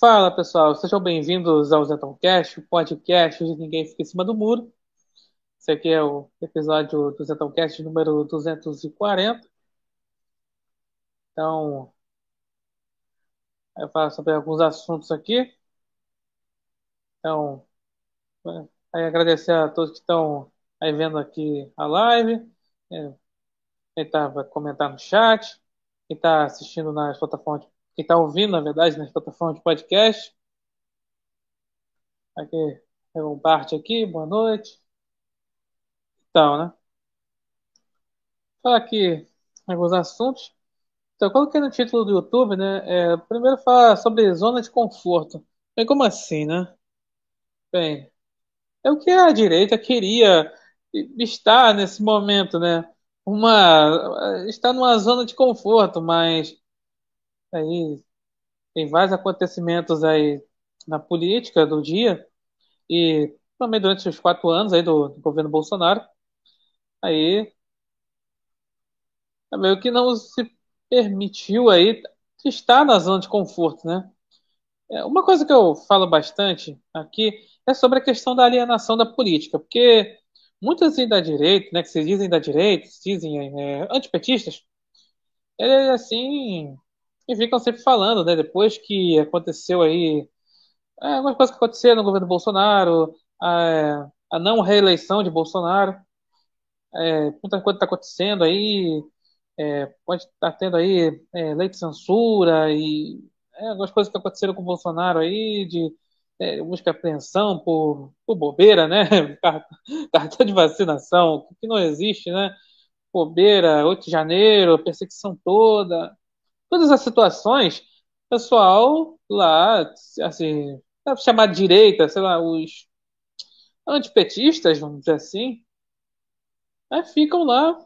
Fala pessoal, sejam bem-vindos ao Zetoncast, o podcast onde ninguém fica em cima do muro. Esse aqui é o episódio do Zetoncast número 240. Então, eu falo sobre alguns assuntos aqui. Então, aí agradecer a todos que estão aí vendo aqui a live. É, quem está comentar no chat. Quem está assistindo nas plataformas de quem está ouvindo, na verdade, nas plataformas de podcast. Aqui é o Bart aqui, boa noite. Então, né? Falar aqui alguns assuntos. Então, coloquei no título do YouTube, né? É, primeiro falar sobre zona de conforto. Bem, como assim, né? Bem, é o que a direita queria estar nesse momento, né? Uma, está numa zona de conforto, mas aí tem vários acontecimentos aí na política do dia e também durante os quatro anos aí do, do governo Bolsonaro, aí é meio que não se permitiu aí estar na zona de conforto, né? É, uma coisa que eu falo bastante aqui é sobre a questão da alienação da política, porque muitos da direita, né, que se dizem da direita, se dizem é, antipetistas, eles assim e ficam sempre falando, né? Depois que aconteceu aí é, algumas coisas que aconteceram no governo Bolsonaro, a, a não reeleição de Bolsonaro, é, muita coisa está acontecendo aí, é, pode estar tá tendo aí é, lei de censura e é, algumas coisas que aconteceram com o Bolsonaro aí, de é, busca apreensão por, por bobeira, né? Cartão de vacinação, que não existe, né? Bobeira, 8 de janeiro, perseguição toda todas as situações, o pessoal lá, assim, chamar de direita, sei lá, os antipetistas, vamos dizer assim, né, ficam lá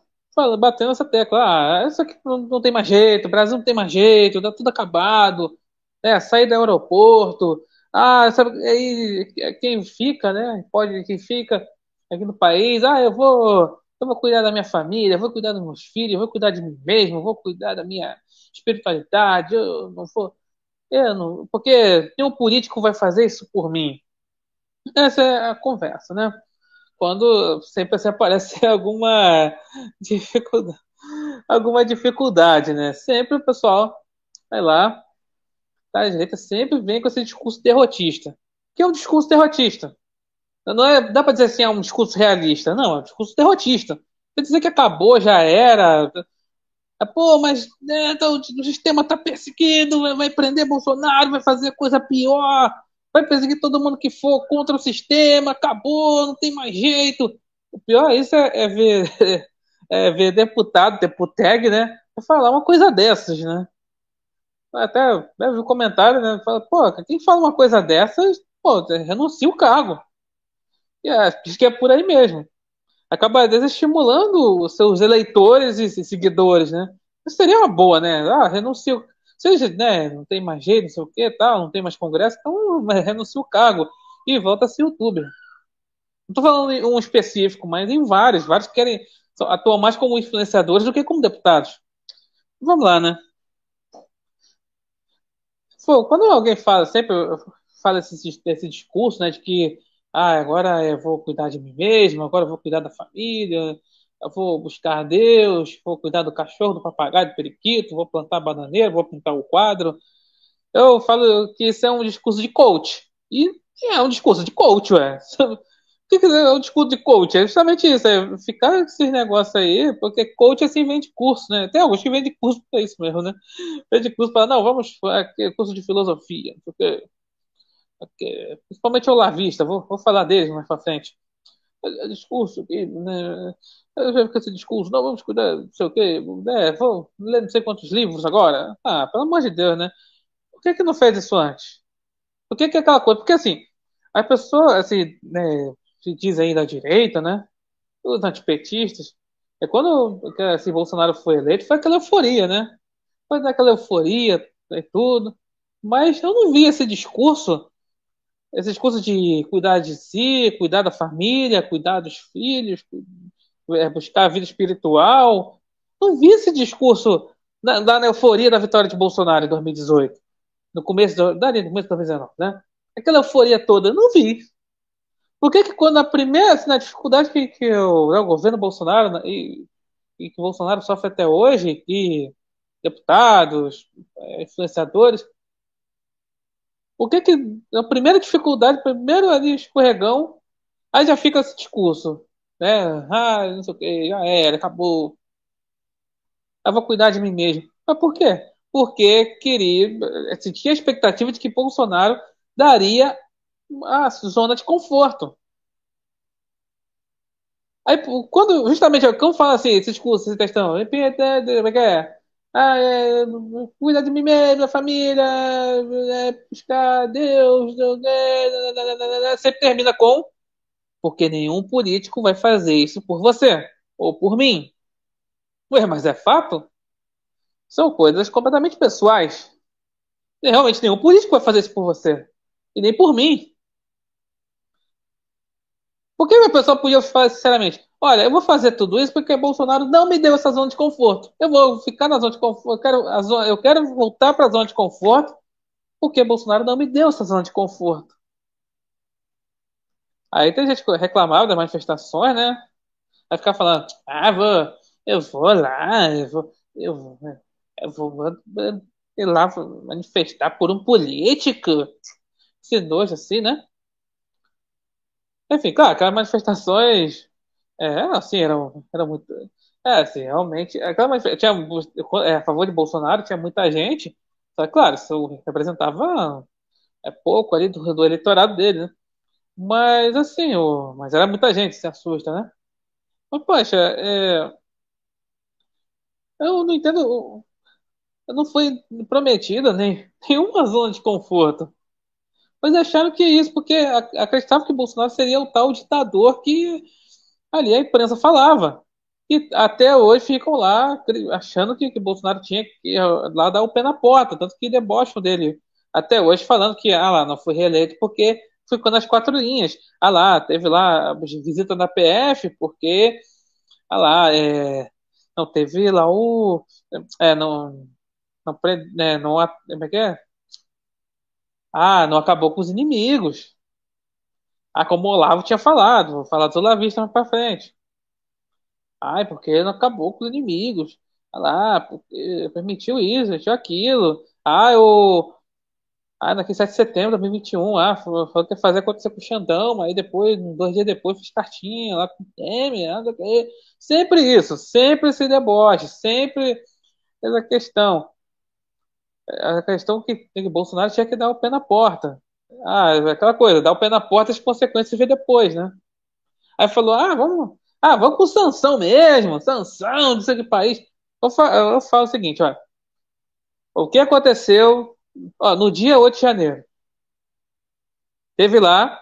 batendo essa tecla. Ah, isso aqui não, não, tem mais jeito, o Brasil não tem mais jeito, tá tudo acabado, né, sair do aeroporto. Ah, sabe, aí quem fica, né? Pode, quem fica aqui no país, ah, eu vou, eu vou cuidar da minha família, vou cuidar dos meus filhos, vou cuidar de mim mesmo, vou cuidar da minha espiritualidade, eu não vou. Eu não, porque nenhum político vai fazer isso por mim. Essa é a conversa, né? Quando sempre se aparece alguma dificuldade, alguma dificuldade, né? Sempre o pessoal vai lá, tá, a direita sempre vem com esse discurso derrotista. Que é um discurso derrotista? Não é, dá para dizer assim, é um discurso realista. Não, é um discurso derrotista. Quer dizer que acabou, já era, pô, mas né, então, o sistema tá perseguindo, vai prender Bolsonaro, vai fazer coisa pior, vai perseguir todo mundo que for contra o sistema, acabou, não tem mais jeito. O pior é isso é, é ver, é ver deputado, deputeg, né, falar uma coisa dessas, né? Até né, vi um comentário, né? Fala, pô, quem fala uma coisa dessas, pô, renuncia o cargo. E é, diz que é por aí mesmo acaba desestimulando os seus eleitores e seguidores, né? Isso seria uma boa, né? Ah, renuncio. Seja, né, não tem mais jeito, não sei o que, tal, não tem mais congresso, então renuncia o cargo e volta a ser youtuber. Não tô falando em um específico, mas em vários. Vários que querem atuam mais como influenciadores do que como deputados. Vamos lá, né? Pô, quando alguém fala, sempre fala esse, esse discurso, né, de que ah, agora eu vou cuidar de mim mesmo, agora eu vou cuidar da família, eu vou buscar Deus, vou cuidar do cachorro, do papagaio, do periquito, vou plantar bananeira, vou pintar o quadro. Eu falo que isso é um discurso de coach. E é um discurso de coach, ué. O que é um discurso de coach? É justamente isso, é ficar com esses negócios aí, porque coach assim vende curso, né? Tem alguns que vendem curso para isso mesmo, né? Vende curso para, não, vamos, curso de filosofia, porque principalmente o Lavista, vou, vou falar deles mais pra frente. É, é discurso, né? Eu já fico esse discurso, não, vamos cuidar, não sei o quê, né? Vou ler não sei quantos livros agora. Ah, pelo amor de Deus, né? Por que que não fez isso antes? Por que que é aquela coisa? Porque assim, as pessoas, assim, né, se diz aí da direita, né? Os antipetistas, é quando assim, Bolsonaro foi eleito, foi aquela euforia, né? Foi daquela euforia e tudo. Mas eu não vi esse discurso esses cursos de cuidar de si, cuidar da família, cuidar dos filhos, é, buscar a vida espiritual. Não vi esse discurso da euforia da vitória de Bolsonaro em 2018. no começo do, no começo do 2019, né? Aquela euforia toda, não vi. Por que que quando a primeira, assim, na dificuldade que, que o, né, o governo Bolsonaro né, e, e que Bolsonaro sofre até hoje, e deputados, é, influenciadores, por que que a primeira dificuldade, primeiro ali escorregão, aí já fica esse discurso, né? Ah, não sei o que, já era, acabou. Eu vou cuidar de mim mesmo. Mas por quê? Porque queria, assim, tinha a expectativa de que Bolsonaro daria a zona de conforto. Aí, quando justamente quando fala assim, esse discurso, esse textão, como é que é? Ah, é, cuida de mim mesmo, da família, é, buscar Deus, Deus, sempre termina com porque nenhum político vai fazer isso por você ou por mim. Ué, mas é fato? São coisas completamente pessoais. Realmente nenhum político vai fazer isso por você. E nem por mim. Por que a pessoa podia falar sinceramente? Olha, eu vou fazer tudo isso porque Bolsonaro não me deu essa zona de conforto. Eu vou ficar na zona de conforto. Eu quero, zona, eu quero voltar para a zona de conforto porque Bolsonaro não me deu essa zona de conforto. Aí tem gente que reclamava das manifestações, né? Vai ficar falando, ah, vou, eu vou lá, eu vou, eu vou, eu vou lá manifestar por um político. Esse nojo assim, né? Enfim, claro, aquelas manifestações, é, assim, eram, eram muito, é, assim, realmente, aquela tinha, é, a favor de Bolsonaro tinha muita gente, só claro, isso representava é, pouco ali do, do eleitorado dele, né? Mas, assim, o, mas era muita gente, se assusta, né? Mas, poxa, é, eu não entendo, não foi prometida nem nenhuma zona de conforto. Mas acharam que é isso, porque acreditavam que Bolsonaro seria o tal ditador que ali a imprensa falava. E até hoje ficam lá achando que, que Bolsonaro tinha que lá dar o pé na porta, tanto que debocham dele até hoje, falando que ah lá, não foi reeleito porque ficou nas quatro linhas. Ah lá, teve lá visita da PF, porque ah lá, é, não teve lá o. É, não. Não, é, não, como é que é? Ah, não acabou com os inimigos. Ah, como o Olavo tinha falado, vou falar dos olavistas mais pra frente. Ai, porque não acabou com os inimigos. Ah lá, permitiu isso, permitiu aquilo. Ah, o. Ah, naquele 7 de setembro de 2021, ah, falou que ia fazer acontecer com o Xandão, aí depois, dois dias depois, fiz cartinha lá com o Temer, nada, sempre isso, sempre esse deboche, sempre essa questão a questão que, que Bolsonaro tinha que dar o pé na porta. Ah, aquela coisa, dar o pé na porta, as consequências vê depois, né? Aí falou, ah, vamos, ah, vamos com sanção mesmo, sanção, não sei que país. Eu falo, eu falo o seguinte, olha, o que aconteceu ó, no dia 8 de janeiro? Teve lá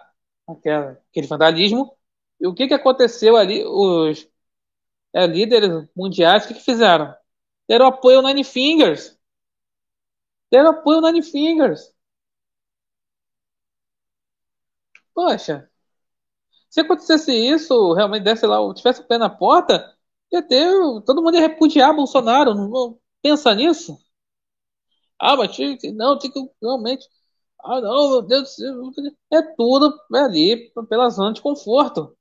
aquela, aquele vandalismo, e o que, que aconteceu ali? Os é, líderes mundiais, o que, que fizeram? Deram apoio ao Nine Fingers. Deram apoio ao Nine Fingers. Poxa, se acontecesse isso, realmente desse lá, tivesse o pé na porta, ia ter, todo mundo ia repudiar Bolsonaro. Não, não pensa nisso? Ah, mas tinha que, não, tinha que realmente. Ah, não, meu Deus do céu. É tudo ali pela zona de conforto.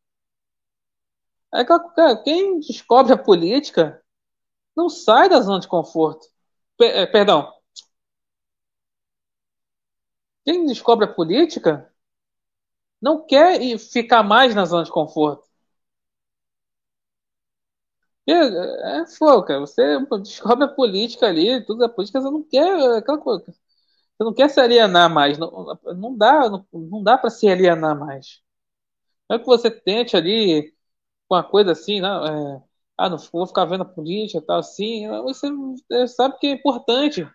É, quem descobre a política não sai da zona de conforto. É, perdão, quem descobre a política não quer ficar mais na zona de conforto. É, é fogo, cara. Você descobre a política ali, tudo a política, você não quer aquela coisa. Você não quer se alienar mais. Não, não dá, não, não dá para se alienar mais. Não é que você tente ali com uma coisa assim, não, é, ah, não vou ficar vendo a política tal assim. Você sabe que é importante.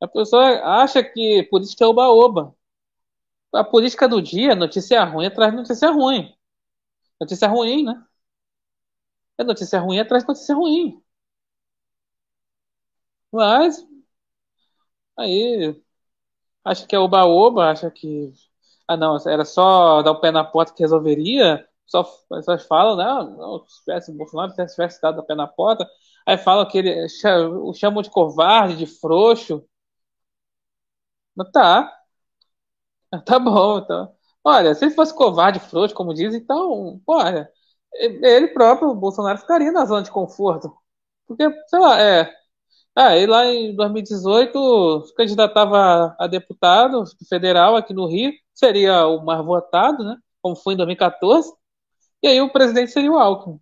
A pessoa acha que política é oba-oba. A política do dia, notícia ruim atrás de notícia ruim. Notícia ruim, né? É notícia ruim atrás de notícia ruim. Mas, aí, acha que é oba-oba, acha que. Ah, não, era só dar o pé na porta que resolveria. Só pessoas falam, né? Não, se tivesse Bolsonaro, se tivesse dado o pé na porta. Aí falam que ele o chamam de covarde, de frouxo. Tá. Tá bom, então. Olha, se ele fosse covarde, frouxo, como diz, então, olha, ele próprio, o Bolsonaro, ficaria na zona de conforto. Porque, sei lá, é. Ah, ele lá em 2018 se candidatava a deputado federal aqui no Rio, seria o mais votado, né? Como foi em 2014. E aí o presidente seria o Alckmin.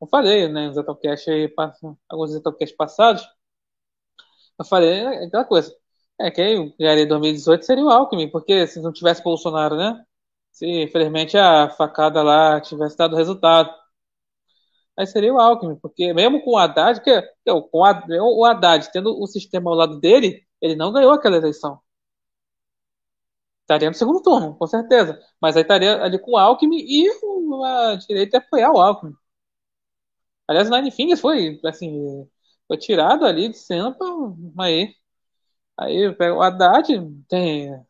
Eu falei, né, nos Zetocast aí, alguns Zetocast passados, eu falei é aquela coisa. É, quem ganharia em 2018 seria o Alckmin, porque se não tivesse Bolsonaro, né? Se infelizmente a facada lá tivesse dado resultado. Aí seria o Alckmin, porque mesmo com o Haddad, que, com o Haddad tendo o sistema ao lado dele, ele não ganhou aquela eleição. Estaria no segundo turno, com certeza. Mas aí estaria ali com o Alckmin e a direita ia apoiar o Alckmin. Aliás, o Nine Fingers foi, assim, foi tirado ali de cena pra, aí. Aí o Haddad tem.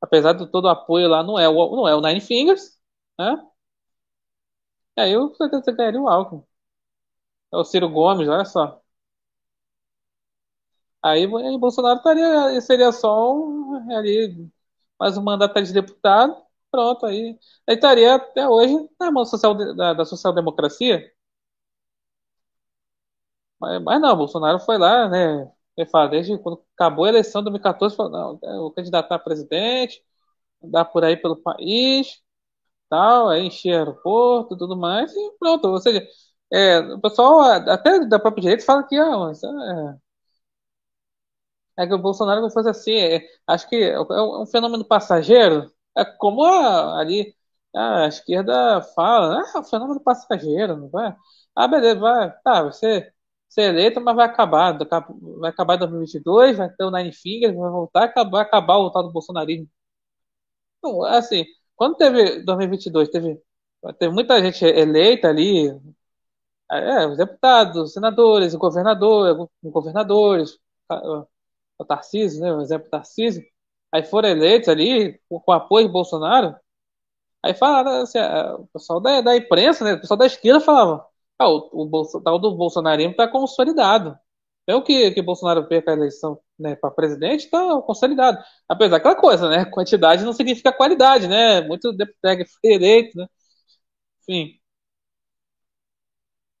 Apesar de todo o apoio lá, não é o, não é o Nine Fingers, né? E aí eu você o Alckmin. É o Ciro Gomes, olha só. Aí, aí Bolsonaro estaria, seria só um, ali, mais um mandato de deputado, pronto, aí, aí estaria até hoje na mão social, da, da social-democracia. Mas, mas não, Bolsonaro foi lá, né? Ele fala, desde quando acabou a eleição de 2014, falou, não, eu candidatar a presidente, andar por aí pelo país, tal, aí encher aeroporto, tudo mais, e pronto. Ou seja, é, o pessoal, até da própria direita, fala que ah, é, é, que o Bolsonaro não fosse assim, é, acho que é um fenômeno passageiro, é como a, ali a esquerda fala, ah, é um fenômeno passageiro, não vai? Ah, beleza, vai, tá, você ser eleito, mas vai acabar. Vai acabar em 2022, vai ter o Nine Fingers, vai voltar, vai acabar o tal do bolsonarismo. Então, assim, quando teve 2022, teve, teve muita gente eleita ali, é, os deputados, os senadores, o governador, governadores, o Tarcísio, né, o exemplo Tarcísio, aí foram eleitos ali com, apoio de Bolsonaro, aí falaram, assim, o pessoal da, da imprensa, né, o pessoal da esquerda falava, ah, o, o Bolso, tal do bolsonarismo está consolidado. É o que, que Bolsonaro perca a eleição né, para presidente, está consolidado. Apesar daquela coisa, né? Quantidade não significa qualidade, né? Muito deputado foi eleito, né? Enfim.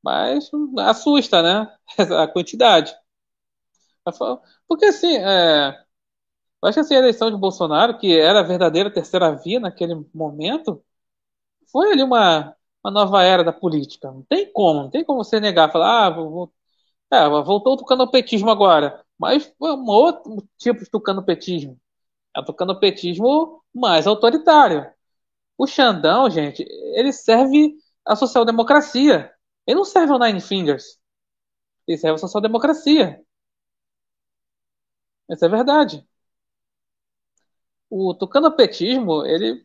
Mas assusta, né? A quantidade. Porque assim, é, eu acho que assim, a eleição de Bolsonaro, que era a verdadeira terceira via naquele momento, foi ali uma, uma nova era da política. Não tem como, não tem como você negar, falar, ah, vou, é, voltou o tucanopetismo agora. Mas foi um outro tipo de tucanopetismo. É o tucanopetismo mais autoritário. O Xandão, gente, ele serve a social-democracia. Ele não serve ao Nine Fingers. Ele serve a social-democracia. Essa é verdade. O tucanopetismo, ele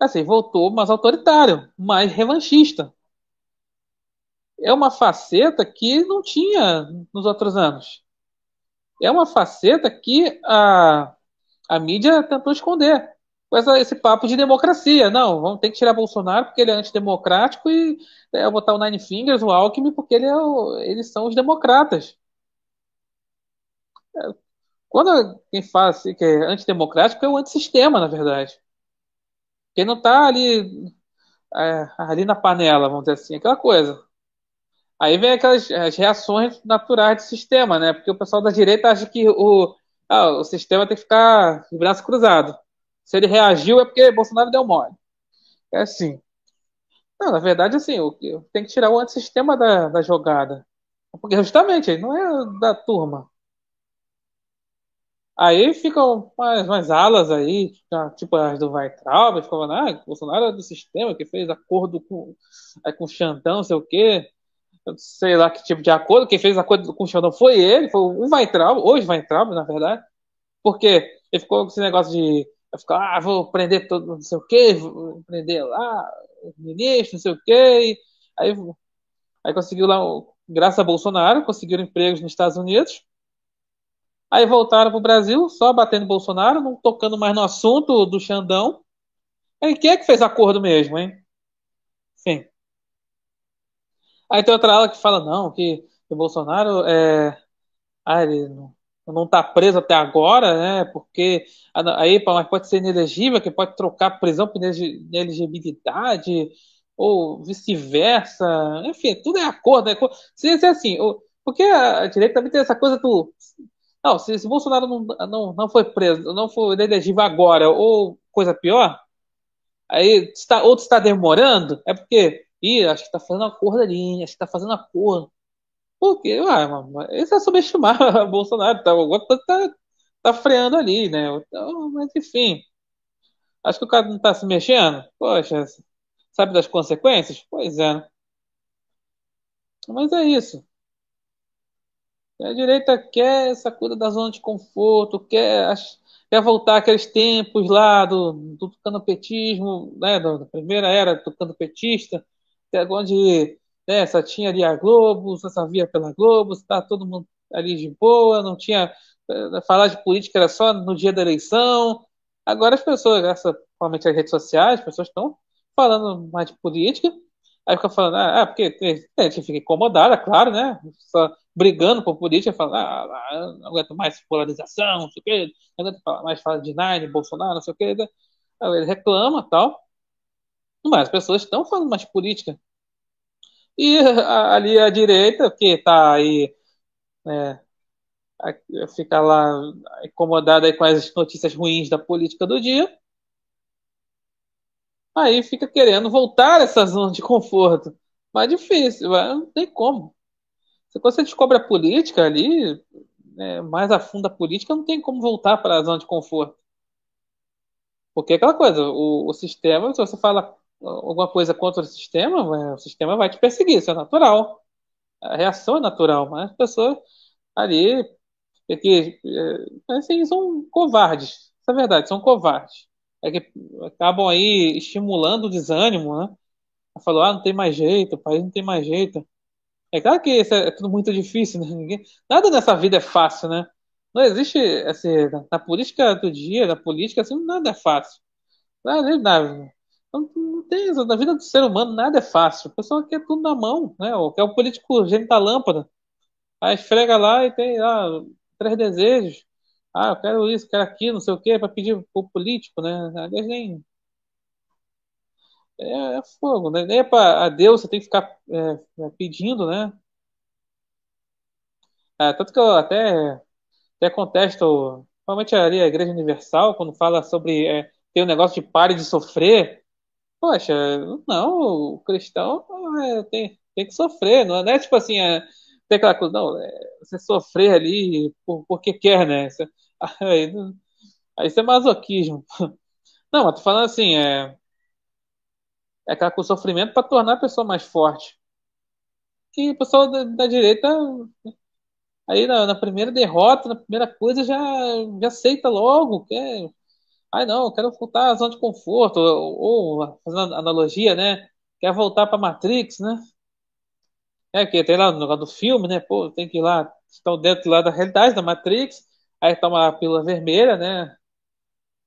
assim, voltou mais autoritário, mais revanchista. É uma faceta que não tinha nos outros anos. É uma faceta que a, a mídia tentou esconder. Com essa, esse papo de democracia. Não, vamos ter que tirar Bolsonaro porque ele é antidemocrático e é, botar o Nine Fingers, o Alckmin, porque ele é o, eles são os democratas. Quando quem fala assim, que é antidemocrático é o antissistema, na verdade. Quem não tá ali, é, ali na panela, vamos dizer assim, aquela coisa. Aí vem aquelas as reações naturais do sistema, né? Porque o pessoal da direita acha que o, ah, o sistema tem que ficar de braço cruzado. Se ele reagiu é porque Bolsonaro deu mole. É assim. Não, na verdade, assim, o, tem que tirar o antissistema da, da jogada. Porque justamente, não é da turma. Aí ficam umas, umas alas aí, tipo as do Weitraub, falando, ah, Bolsonaro é do sistema que fez acordo com, é, com o Xandão, sei o quê. sei lá que tipo de acordo, quem fez acordo com o Xandão foi ele, foi o Weitraub, hoje Weitraub, na verdade, porque ele ficou com esse negócio de ficar, ah, vou prender todo, não sei o quê, vou prender lá, ministro, não sei o quê, aí, aí conseguiu lá, graças a Bolsonaro, conseguiram empregos nos Estados Unidos, Aí voltaram para o Brasil, só batendo Bolsonaro, não tocando mais no assunto do Xandão. Aí quem é que fez acordo mesmo, hein? Sim. Aí tem outra ala que fala, não, que o Bolsonaro é. Ah, ele não, não está preso até agora, né? Porque aí pode ser inelegível, que pode trocar prisão por inelegibilidade, ou vice-versa. Enfim, tudo é acordo. É Se, se assim, porque a direita também tem essa coisa do. Não, se, se Bolsonaro não, não, não foi preso, não foi inelegível agora, ou coisa pior, aí está, outro está demorando, é porque. Ih, acho que está fazendo acordo ali, acho que está fazendo acordo. Porque, ah, isso é subestimar Bolsonaro, tá, alguma coisa tá, tá freando ali, né? Então, mas enfim. Acho que o cara não tá se mexendo. Poxa, sabe das consequências? Pois é. Mas é isso. A direita quer essa coisa da zona de conforto, quer, quer voltar aqueles tempos lá do, do tucano-petismo, né, da primeira era do tucano-petista, que é onde né? Só tinha ali a Globo, só via pela Globo, está todo mundo ali de boa, não tinha. Eh, falar de política era só no dia da eleição. Agora as pessoas, graças principalmente às redes sociais, as pessoas estão falando mais de política. Aí fica falando, ah, é, porque a gente fica incomodada, claro, né? Só brigando por política, falando, ah, não aguento mais polarização, não sei o quê, não aguento mais falar de Nine, Bolsonaro, não sei o quê. Aí ele reclama tal. Mas as pessoas estão falando mais política. E ali à direita, que está aí, né, fica lá incomodada com as notícias ruins da política do dia, aí fica querendo voltar a essa zona de conforto. Mas difícil, não tem como. Se você descobre a política ali, né, mais a fundo a política, não tem como voltar para a zona de conforto. Porque é aquela coisa, o, o sistema, se você fala alguma coisa contra o sistema, o sistema vai te perseguir, isso é natural. A reação é natural, mas as pessoas ali é que, é, assim, são covardes. Isso é verdade, são covardes. É que acabam aí estimulando o desânimo, né? Falou, ah, não tem mais jeito, o país não tem mais jeito. É claro que isso é, é tudo muito difícil, né? Ninguém, nada nessa vida é fácil, né? Não existe, assim, na, política do dia, na política, assim, nada é fácil. Não, não tem. Na vida do ser humano nada é fácil. O pessoal quer tudo na mão, né? Quer o político gênio da lâmpada. Aí esfrega lá e tem ah, três desejos. Ah, eu quero isso, quero aquilo, não sei o quê, para pedir pro político, né? Aliás, nem. É, é fogo, né? Nem é para a Deus você tem que ficar é, é, pedindo, né? É, tanto que eu até, até contesto, principalmente ali a Igreja Universal, quando fala sobre é, ter um negócio de pare de sofrer, Poxa, não, o cristão é, tem, tem que sofrer, não é, tipo assim, é, tem aquela coisa, não, você sofrer ali por, porque quer, né? Aí, aí isso é masoquismo. Não, mas tô falando assim, é, é aquela com sofrimento para tornar a pessoa mais forte. E o pessoal da, da direita, aí na, na, primeira derrota, na primeira coisa, já, já aceita logo, quer Ai, não, eu quero voltar à zona de conforto, ou, ou fazendo analogia, né? Quer voltar para Matrix, né? É, que tem lá no negócio do filme, né? Pô, tem que ir lá, estão dentro lá da realidade da Matrix, aí toma a pílula vermelha, né?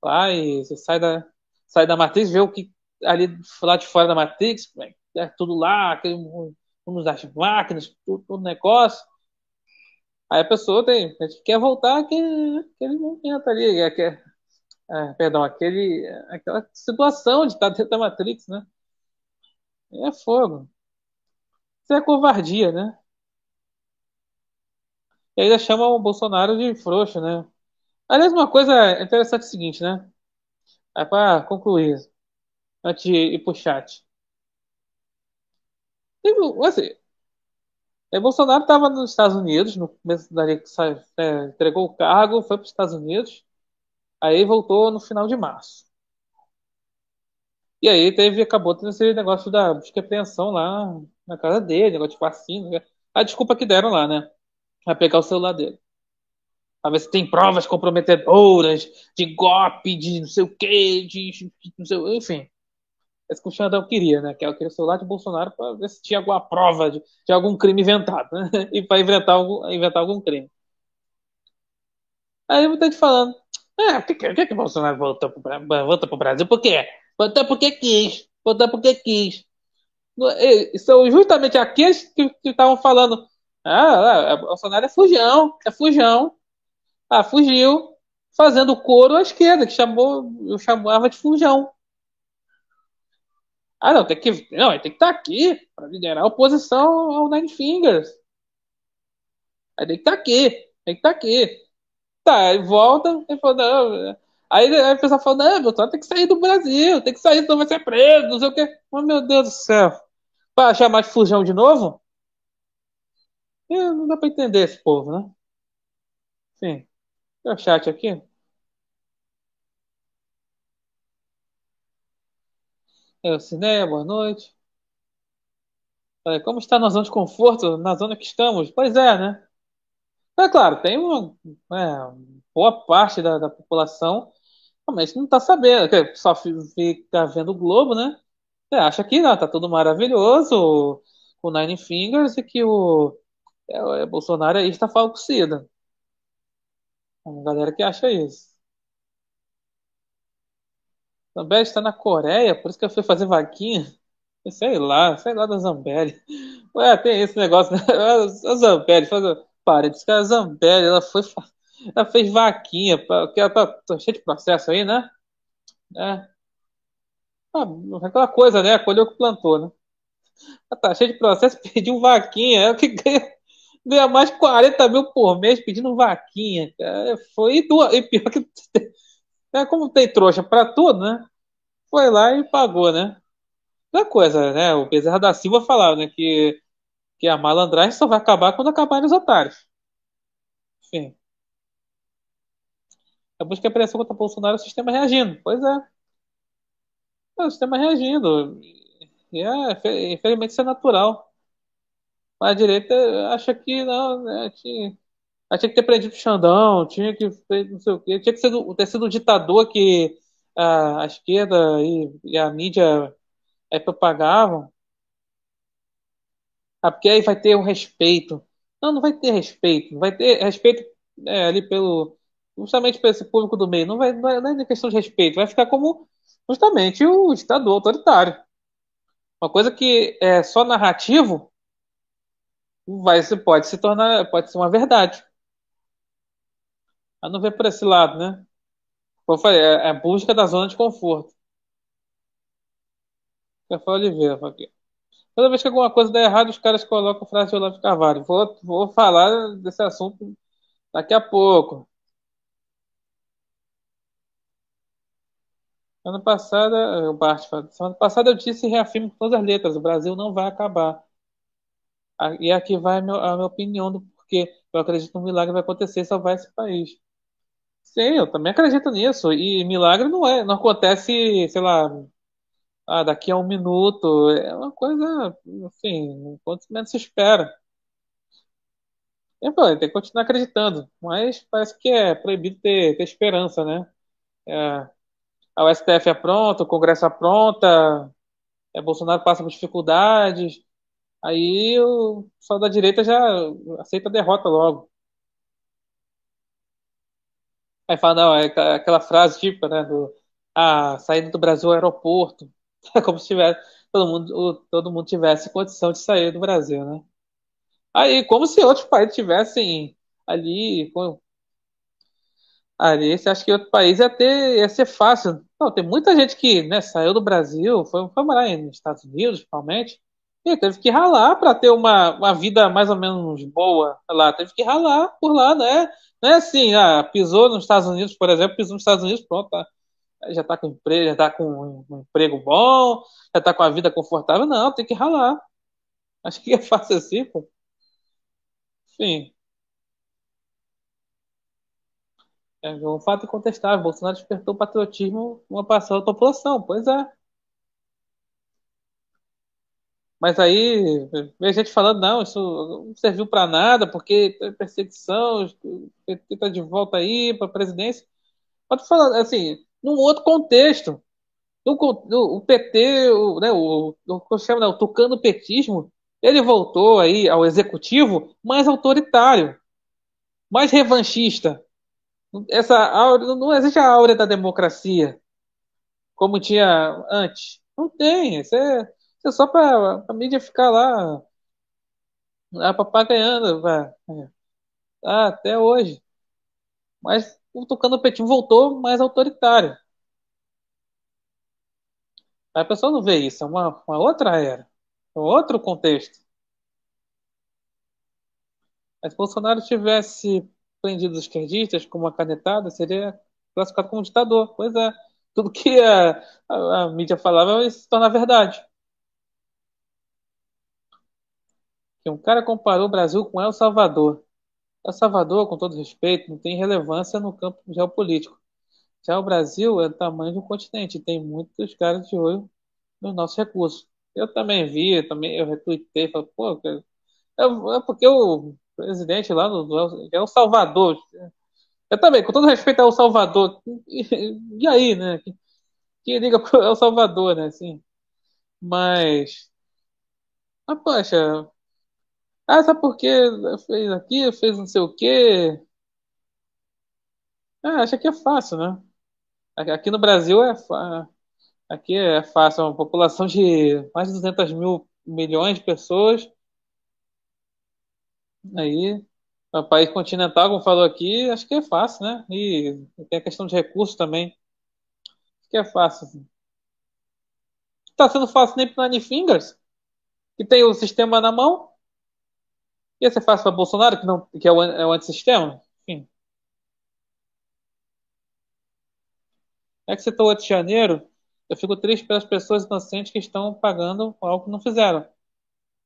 Lá e você sai da, sai da Matrix, vê o que ali lá de fora da Matrix, é tudo lá, aquele mundo das máquinas, tudo, tudo negócio. Aí a pessoa tem, a gente quer voltar àquele, àquele momento ali, é, é, perdão, aquele, aquela situação de estar dentro da Matrix, né? É fogo. Isso é covardia, né? E ainda chama o Bolsonaro de frouxo, né? Aliás, uma coisa interessante é o seguinte, né? É para concluir, antes de ir pro chat. Assim, é, Bolsonaro estava nos Estados Unidos, no começo da é, entregou o cargo, foi para os Estados Unidos. Aí voltou no final de março. E aí teve, acabou tendo esse negócio da busca e apreensão lá na casa dele, negócio de vacina. Né? A desculpa que deram lá, né? Vai pegar o celular dele. Pra ver se tem provas comprometedoras de golpe, de não sei o quê, de, de não sei, enfim. Esse que o Xandão queria, né? Que é o celular de Bolsonaro para ver se tinha alguma prova de, de algum crime inventado, né? E para inventar algum, inventar algum crime. Aí muita gente falando, é, por que, que, que Bolsonaro voltou para voltou o Brasil? Por quê? Voltou porque quis. Voltou porque quis. São justamente aqueles que estavam falando. Ah, ah, Bolsonaro é fujão, é fujão. Ah, fugiu, fazendo coro à esquerda, que chamou, eu chamava de fujão. Ah, não, tem que, não, ele tem que estar aqui para liderar a oposição ao Nine Fingers. Aí tem que estar aqui, tem que estar aqui. Tá, aí volta, e fala, não. Aí, aí o pessoal fala, não, Bolsonaro tem que sair do Brasil, tem que sair, senão vai ser preso, não sei o quê. Mas, meu Deus do céu. Para chamar de fujão de novo? É, não dá para entender esse povo, né? Sim. Tem o chat aqui. É, o Cineia, boa noite. É, como está na zona de conforto, na zona que estamos? Pois é, né? É claro, tem uma é, boa parte da, da população realmente não está sabendo, só fica vendo o Globo, né? É, acha que não, tá tudo maravilhoso com Nine Fingers e que o, é, o Bolsonaro aí está falcida. Tem galera que acha isso. Zambelli está na Coreia, por isso que eu fui fazer vaquinha. Sei lá, sei lá da Zambelli. Ué, tem esse negócio, né? A Zambelli, faz, para, que a Zambelli, ela foi, ela fez vaquinha, porque ela tá, tá cheia de processo aí, né? É. Ah, aquela coisa, né? Colheu o que plantou, né? Ela tá cheia de processo, pediu vaquinha, é o que ganha, ganha mais de 40 mil por mês pedindo vaquinha. Cara. Foi e, duas, e pior que. É, como tem trouxa pra tudo, né? Foi lá e pagou, né? Outra coisa, né? O Bezerra da Silva falava, né? Que, que a malandragem só vai acabar quando acabarem os otários. Enfim. A busca de pressão contra Bolsonaro é o sistema reagindo. Pois é. É o sistema reagindo. E é, infelizmente isso é natural. Mas a direita acha que não, né? Tinha, tinha que ter prendido o Xandão, tinha que não sei o quê, tinha que ser, ter sido o ditador que a, a esquerda e, e a mídia é, propagavam. Ah, porque aí vai ter um respeito. Não, não vai ter respeito. Vai ter respeito é, ali pelo. Justamente para esse público do meio. Não vai, não é, não é questão de respeito. Vai ficar como justamente o ditador autoritário. Uma coisa que é só narrativo vai, pode se tornar, pode ser uma verdade. A não ver por esse lado, né? Como eu falei, é, é a busca da zona de conforto. Rafael Oliveira, aqui. Toda vez que alguma coisa der errado, os caras colocam frase de Olavo Carvalho. Vou, vou falar desse assunto daqui a pouco. Ano passado, Bart fala, ano passado eu disse e reafirmo com todas as letras, o Brasil não vai acabar. E aqui vai a minha, a minha opinião do porquê. Eu acredito que um milagre vai acontecer e salvar esse país. Sim, eu também acredito nisso. E milagre não é, não acontece, sei lá, ah, daqui a um minuto. É uma coisa, assim, quanto menos se espera. Tem que continuar acreditando, mas parece que é proibido ter, ter esperança, né? É, a STF é pronta, o Congresso é pronta, é, Bolsonaro passa por dificuldades, aí o pessoal da direita já aceita a derrota logo. Aí fala, não, é aquela frase típica, né, do, a saída do Brasil ao aeroporto. É como se tivesse, todo mundo, todo mundo tivesse condição de sair do Brasil, né? Aí, como se outros países tivessem ali, ali, você acha que outro país ia ter, ia ser fácil? Não, tem muita gente que, né, saiu do Brasil, foi, foi morar nos Estados Unidos, principalmente, teve que ralar para ter uma, uma vida mais ou menos boa lá, teve que ralar por lá, né? Não é assim, ah, pisou nos Estados Unidos, por exemplo, pisou nos Estados Unidos, pronto, tá já está com emprego, já tá com um emprego bom, já está com a vida confortável. Não, tem que ralar. Acho que é fácil assim, pô. Sim. É um fato incontestável. Bolsonaro despertou patriotismo uma parcela da população. Pois é. Mas aí, vem gente falando, não, isso não serviu para nada, porque perseguição, o PT está de volta aí para a presidência. Pode falar, assim, num outro contexto. O, o, o PT, o, né, o, o, chama, né, o tucano petismo, ele voltou aí ao executivo mais autoritário, mais revanchista. Essa áurea, não existe a áurea da democracia como tinha antes. Não tem. Isso é, isso é só para a mídia ficar lá, lá papagaiando. Ah, até hoje. Mas o Tucano Petinho voltou mais autoritário. A pessoa não vê isso, é uma, uma outra era, é um outro contexto. Mas se Bolsonaro tivesse prendido os esquerdistas com uma canetada, seria classificado como ditador. Pois é, tudo que a, a, a mídia falava se torna verdade. Que um cara comparou o Brasil com El Salvador. El Salvador, com todo respeito, não tem relevância no campo geopolítico. Já o Brasil é do tamanho de um continente, tem muitos caras de olho nos nossos recursos. Eu também vi, também eu retuitei, falei, pô, é, é porque o presidente lá do, é o Salvador. Eu também, com todo respeito ao Salvador. E, aí, né? Que, que liga pro El Salvador, né? Assim. Mas. Mas, poxa. Ah, sabe por quê? Fez aqui, fez não sei o quê. Ah, acha que é fácil, né? Aqui no Brasil é, aqui é fácil, é uma população de mais de 200 mil milhões de pessoas. Aí, o país continental, como falou aqui, acho que é fácil, né? E tem a questão de recursos também. Acho que é fácil. Assim. Tá sendo fácil nem para Nine Fingers, que tem o sistema na mão. Ia ser fácil para Bolsonaro, que, não, que é o, é o antissistema. Enfim. É que você está 8 de janeiro, eu fico triste pelas pessoas inocentes que estão pagando algo que não fizeram.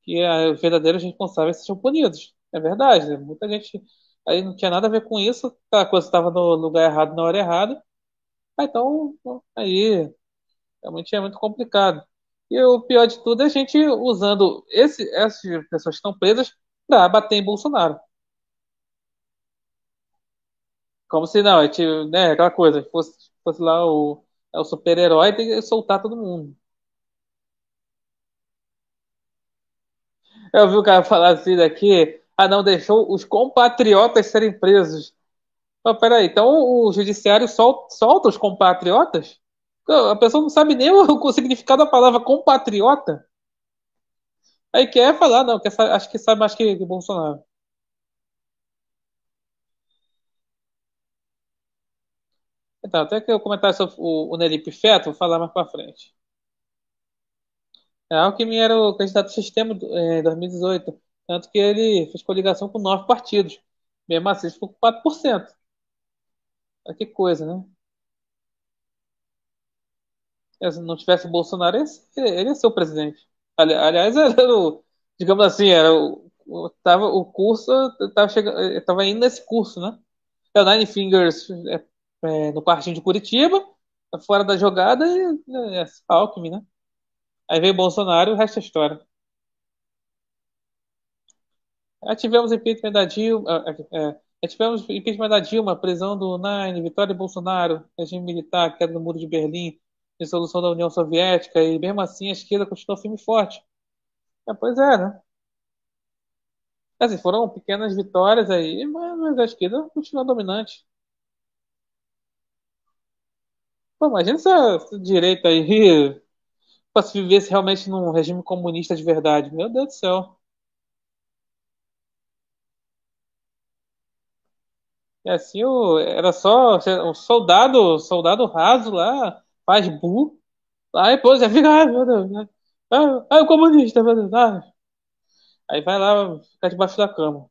Que os verdadeiros responsáveis sejam punidos. É verdade, né? muita gente aí não tinha nada a ver com isso, a coisa estava no lugar errado na hora errada. Ah, então, aí realmente é muito complicado. E o pior de tudo é a gente usando esse, essas pessoas que estão presas para bater em Bolsonaro. Como se não, a gente, né, aquela coisa, fosse, fosse lá o, é o super-herói tem que soltar todo mundo. Eu vi o cara falar assim daqui, ah não, deixou os compatriotas serem presos. Oh, peraí, então o judiciário solta, solta os compatriotas? A pessoa não sabe nem o, significado da palavra compatriota. Aí quer falar, não, quer, acho que sabe mais que, que Bolsonaro. Então, até que eu comentar sobre o, o Nelipe Feto, vou falar mais pra frente. É, Alckmin era o candidato do sistema em 2018, tanto que ele fez coligação com nove partidos. Mesmo assim, ficou com 4%. Olha que coisa, né? Se não tivesse o Bolsonaro, ele ia ser o presidente. Aliás, era o, digamos assim, era o, o, tava, o curso estava chegando, tava indo nesse curso, né? É o Nine Fingers é, é, no quartinho de Curitiba, fora da jogada é, é Alckmin, né? Aí veio Bolsonaro e o resto é história. Aí tivemos impeachment da Dilma, é, é, tivemos impeachment da Dilma, prisão do Nine, vitória de Bolsonaro, regime militar, queda do muro de Berlim, dissolução da União Soviética, e mesmo assim a esquerda continuou firme e forte. É, pois é, né? Assim, foram pequenas vitórias aí, mas, a esquerda continua dominante. Pô, imagina se a direita aí se vivesse realmente num regime comunista de verdade. Meu Deus do céu. E assim, o, era só um soldado, soldado raso lá, faz bu. Aí, pô, já fica, ai, meu Deus, né? Ah, ah, o comunista, meu Deus, ah. Aí vai lá, fica debaixo da cama.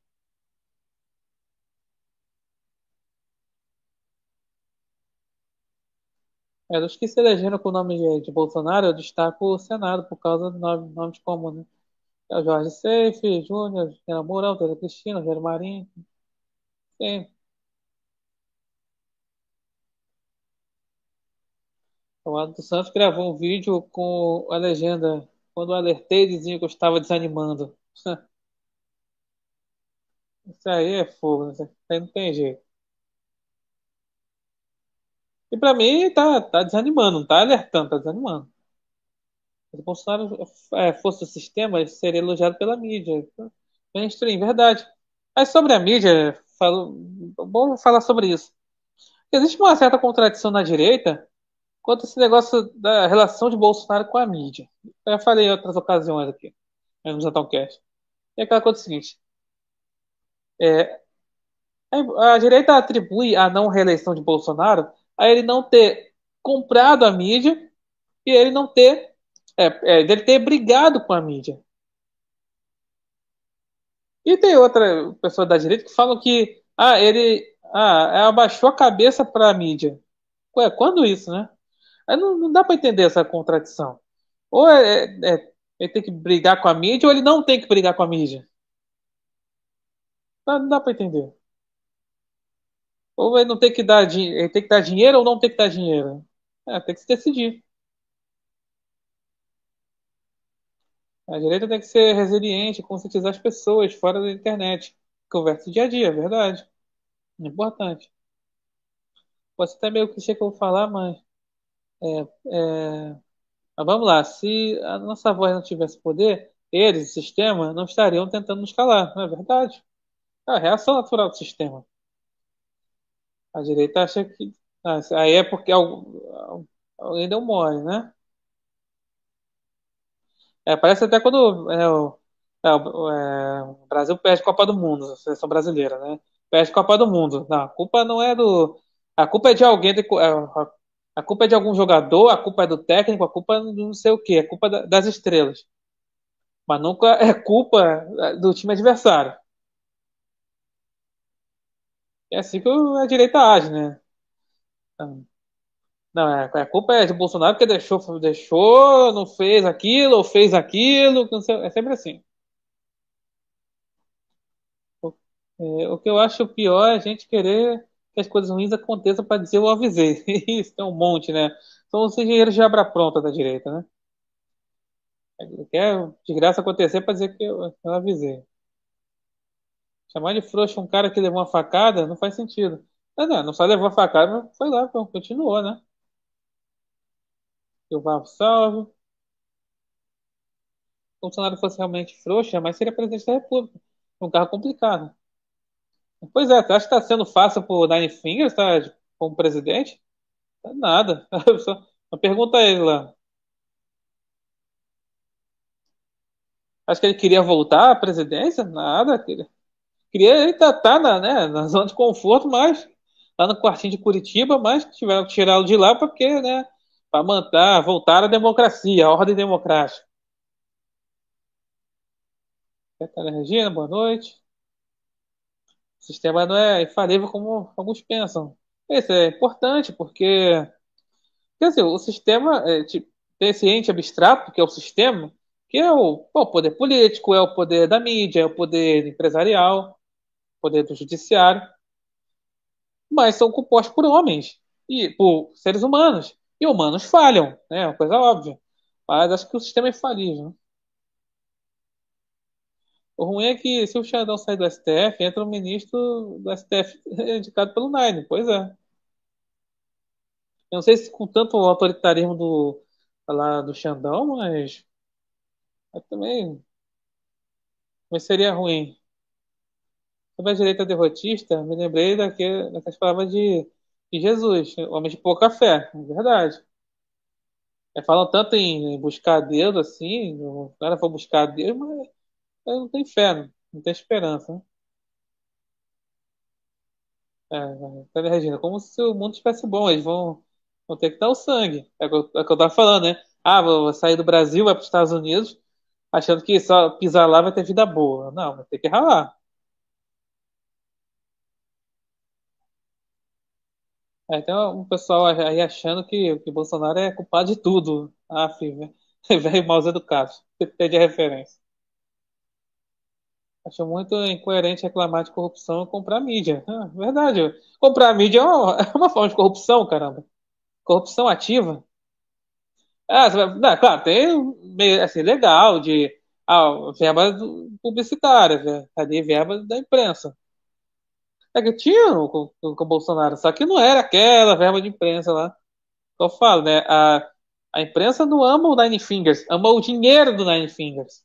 É, dos que se elegeram com o nome de, de Bolsonaro, eu destaco o Senado, por causa do nome, nome de comum, né? É o Jorge Seife, Júnior, General Mourão, Teresa Cristina, Rogério Marinho. Sim. O Adam dos Santos gravou um vídeo com a legenda quando alertei dizia que eu estava desanimando. Isso aí é fogo, né? Aí não tem jeito. E pra mim tá, tá desanimando, não tá alertando, tá desanimando. Se o Bolsonaro é, fosse o sistema, ele seria elogiado pela mídia. Mainstream, verdade. Mas sobre a mídia, falo, vamos falar sobre isso. Existe uma certa contradição na direita quanto a esse negócio da relação de Bolsonaro com a mídia. Eu já falei em outras ocasiões aqui, no Zatãocast. E aquela coisa é o seguinte: é, A direita atribui a não reeleição de Bolsonaro a ele não ter comprado a mídia e ele não ter. É, é, dele ter brigado com a mídia. E tem outra pessoa da direita que falam que ah, ele ah, abaixou a cabeça para a mídia. Ué, quando isso, né? Aí não, não dá para entender essa contradição. Ou é, é, é, ele tem que brigar com a mídia, ou ele não tem que brigar com a mídia. Não, não dá para entender. Ou ele não tem que dar ele tem que dar dinheiro ou não tem que dar dinheiro. É, tem que se decidir. A direita tem que ser resiliente, conscientizar as pessoas fora da internet. Conversa dia a dia, é verdade. É importante. Pode ser até meio clichê que eu vou falar, mas. É, é... Mas vamos lá, se a nossa voz não tivesse poder, eles, o sistema, não estariam tentando nos calar, não é verdade? É a reação natural do sistema. A direita acha que. Ah, aí é porque alguém deu mole, né? É, parece até quando é, o, é, o, é, Brasil perde Copa do Mundo, a seleção brasileira, né? Perde Copa do Mundo. Não, a culpa não é do. A culpa é de alguém. De, a culpa é de algum jogador, a culpa é do técnico, a culpa é do não sei o quê, a culpa é das estrelas. Mas nunca é culpa do time adversário. É assim que a direita age, né? Não, é, a culpa é de Bolsonaro porque deixou, deixou, não fez aquilo, ou fez aquilo, é sempre assim. O, é, o que eu acho pior é a gente querer que as coisas ruins aconteçam para dizer eu avisei. Isso tem um monte, né? São os engenheiros de abra pronta da direita, né? Quer de graça acontecer para dizer que eu, eu avisei. Chamar de frouxo um cara que levou uma facada não faz sentido. Não, não, só levou a facada, mas foi lá, continuou, né? Eu vá salve. Se o Bolsonaro fosse realmente frouxo, mas seria presidente da República. Um carro complicado. Pois é, você acha que está sendo fácil por Nine Fingers, tá? Como presidente? Tá nada. Só, pergunta a ele lá. Acho que ele queria voltar à presidência? Nada. Queria, queria ele tá, tá na, né, na zona de conforto, mas lá no quartinho de Curitiba, mas tiveram que tirá-lo de lá porque, né, para manter, voltar à democracia, à ordem democrática. Regina, boa noite. O sistema não é infalível como alguns pensam. Isso é importante porque, quer dizer, o sistema é, tipo, tem esse ente abstrato que é o sistema, que é o, o poder político, é o poder da mídia, é o poder empresarial, o poder do judiciário, mas são compostos por homens e por seres humanos. E humanos falham, né? É uma coisa óbvia. Mas acho que o sistema é infalível. O ruim é que se o Xandão sair do STF, entra um ministro do STF indicado pelo Nine. Pois é. Eu não sei se com tanto autoritarismo do, lá do Xandão, mas, mas também mas seria ruim. Sobre a direita derrotista, me lembrei daquele, daquelas palavras de, de Jesus, homem de pouca fé, é verdade. É, falam tanto em buscar Deus assim, o cara for buscar Deus, mas não tem fé, não, tem esperança. Né? É, é, Regina, como se o mundo estivesse bom, eles vão, vão ter que dar o sangue. É o que eu, é que eu tava falando, né? Ah, vou sair do Brasil, vai para os Estados Unidos, achando que só pisar lá vai ter vida boa. Não, vai ter que ralar. É, tem um pessoal aí achando que, que Bolsonaro é culpado de tudo. Ah, filho, velho mal educado. Pede a referência. Acho muito incoerente reclamar de corrupção e comprar mídia. Ah, verdade. Comprar mídia é uma, é uma, forma de corrupção, caramba. Corrupção ativa. Ah, não, claro, tem assim, legal de ah, verba publicitária, ali verba da imprensa. É que tinha com, com, o Bolsonaro, só que não era aquela verba de imprensa lá. Eu falo, né? A, a imprensa não ama o Nine Fingers, ama o dinheiro do Nine Fingers.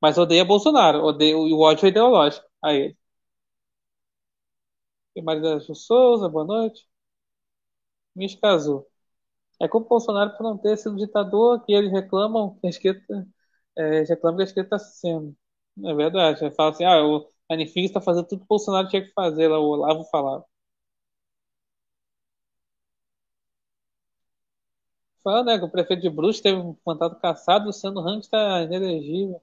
Mas odeia Bolsonaro, odeia o ódio ideológico a ele. E Maria Souza, boa noite. Me casou. É como Bolsonaro por não ter sido ditador que eles reclamam que a esquerda, é, reclamam que a esquerda está sendo. É verdade. Fala assim, ah, o A Anifig está fazendo tudo que o Bolsonaro tinha que fazer, lá o Olavo falava. Falando, né, que o prefeito de Brusque teve um mandato cassado, o Luciano Hang está inelegível.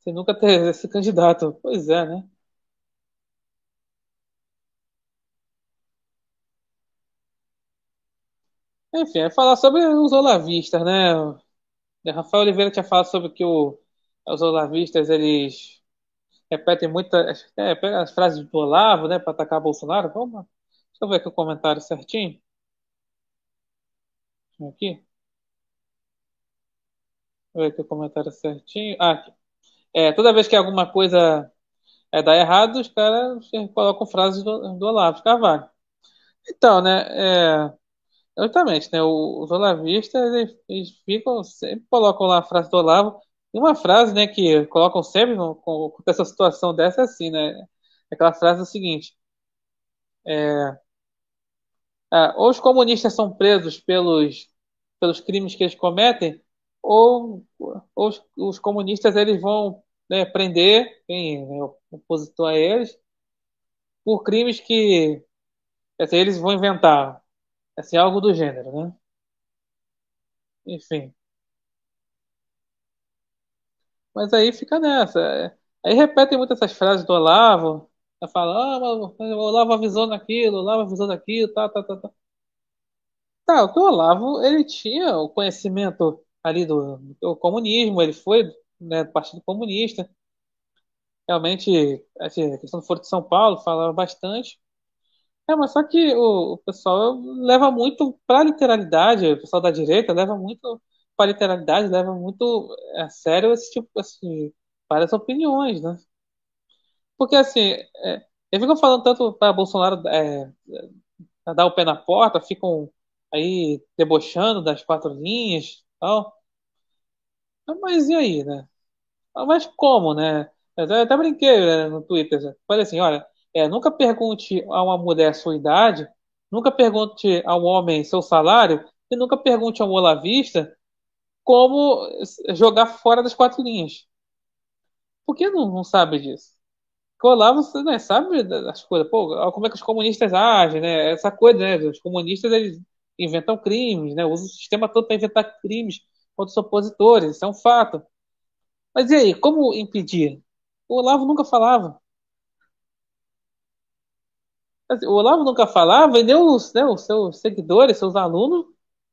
Você nunca ter esse candidato. Pois é, né? Enfim, é falar sobre os olavistas, né? O Rafael Oliveira tinha falado sobre que o, os olavistas, eles repetem muitas é, pega as frases do Olavo, né, para atacar Bolsonaro. Vamos. Deixa eu ver aqui o comentário certinho. Aqui. Deixa eu ver aqui o comentário certinho. Ah, aqui. É, toda vez que alguma coisa é, dá errado, os caras colocam frases do, do Olavo Carvalho. Então, né, é, exatamente, né, os olavistas, eles, eles ficam, sempre colocam lá a frase do Olavo, e uma frase, né, que colocam sempre com, essa situação dessa é assim, né, aquela frase é o seguinte, é, ah, os comunistas são presos pelos, pelos crimes que eles cometem, ou, ou os, os comunistas eles vão né, prender quem é opositor a eles por crimes que assim, eles vão inventar, assim, algo do gênero, né? Enfim. Mas aí fica nessa. Aí repetem muito essas frases do Olavo, fala, ah, o Olavo avisou naquilo, Olavo avisou naquilo, tá, tá, tá, tá. Tá, o Olavo, ele tinha o conhecimento ali do, do comunismo, ele foi, né, do Partido Comunista. Realmente, assim, a questão do Foro de São Paulo falava bastante. É, mas só que o, o pessoal leva muito para a literalidade, o pessoal da direita leva muito para a literalidade, leva muito a sério esse tipo, assim, várias opiniões, né? Porque assim, é, eles ficam falando tanto para Bolsonaro é, dar o pé na porta, ficam aí debochando das quatro linhas, tal. Mas e aí, né? Ah, Mas como, né? Eu até até brinquei, né, no Twitter. né? Falei assim, olha, é, nunca pergunte a uma mulher sua idade, nunca pergunte a um homem seu salário, e nunca pergunte a um olavista como jogar fora das quatro linhas. Por que não, não sabe disso? Porque o Olavo, você, né, sabe das coisas. Pô, como é que os comunistas agem, né? Essa coisa, né? Os comunistas, eles inventam crimes, né? Usam o sistema todo para inventar crimes contra os opositores. Isso é um fato. Mas e aí, como impedir? O Olavo nunca falava. Assim, O Olavo nunca falava e nem os, né, os seus seguidores, seus alunos,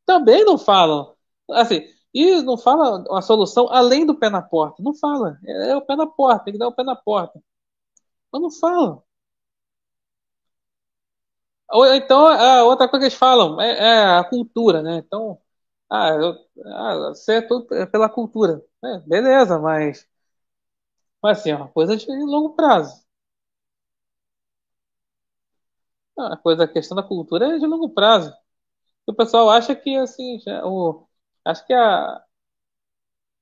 também não falam. Assim, e não fala a solução além do pé na porta. Não fala. É, é o pé na porta, tem que dar o pé na porta. Mas não fala. Ou então, a outra coisa que eles falam é, é a cultura, né? Então, ah, eu, ah, você é tudo pela cultura. É, beleza, mas, mas assim, é uma coisa de longo prazo. Ah, A coisa, a questão da cultura é de longo prazo. O pessoal acha que assim, já- o, acho que a,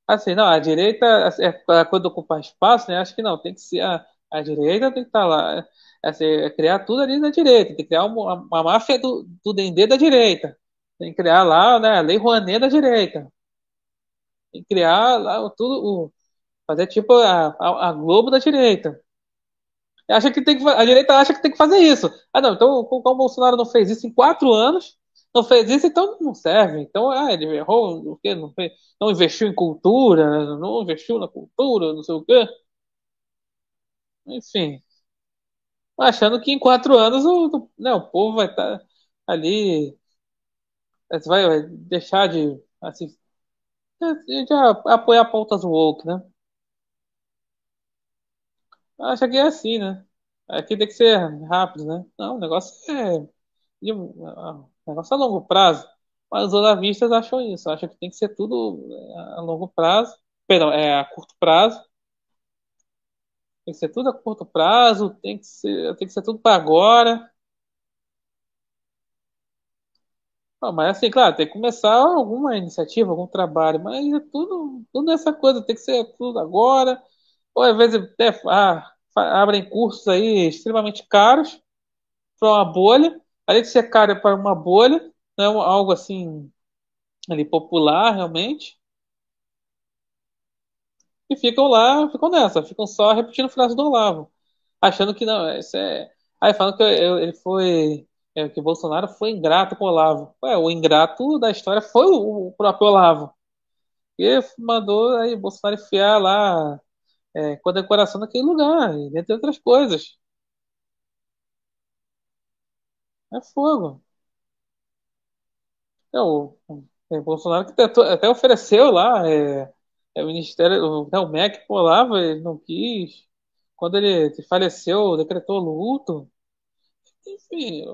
assim, não, a direita assim, é a de ocupar espaço, né? Acho que não, tem que ser a, a direita tem que estar lá, é, assim, criar tudo ali na direita, tem que criar uma, uma máfia do, do Dendê da direita, tem que criar lá, né, a Lei Rouanet da direita, tem que criar lá tudo, o, fazer tipo a, a, a Globo da direita. Acha que tem que, a direita acha que tem que fazer isso. Ah, não, então como o Bolsonaro não fez isso em quatro anos, não fez isso, então não serve. Então, ah, ele errou, o quê? Não, fez, não investiu em cultura, não investiu na cultura, não sei o quê. Enfim, achando que em quatro anos o, né, o povo vai estar ali, vai, vai deixar de, assim, de apoiar pautas woke, né? Acha que é assim, né? Aqui tem que ser rápido, né? Não, o negócio é, de, o negócio é a longo prazo. Mas os olavistas acham isso, acham que tem que ser tudo é, a longo prazo, perdão, é a curto prazo, tem que ser tudo a curto prazo, tem que ser, tem que ser tudo para agora. Mas assim, claro, tem que começar alguma iniciativa, algum trabalho, mas é tudo, tudo nessa coisa, tem que ser tudo agora. Ou às vezes até, ah, abrem cursos aí extremamente caros para uma bolha, além de ser caro para uma bolha, não é algo assim ali popular realmente, e ficam lá, ficam nessa, ficam só repetindo frases do Olavo. achando que não, isso é. Aí falando que eu- ele foi. é, que Bolsonaro foi ingrato com o Olavo. Ué, o ingrato da história foi o, o próprio Olavo. E mandou aí Bolsonaro enfiar lá é, condecoração naquele lugar, entre outras coisas. É fogo. É, é, Bolsonaro que tentou, até ofereceu lá, é, é, o Ministério, o, né, o MEC lá, ele não quis. Quando ele faleceu, decretou luto. Enfim,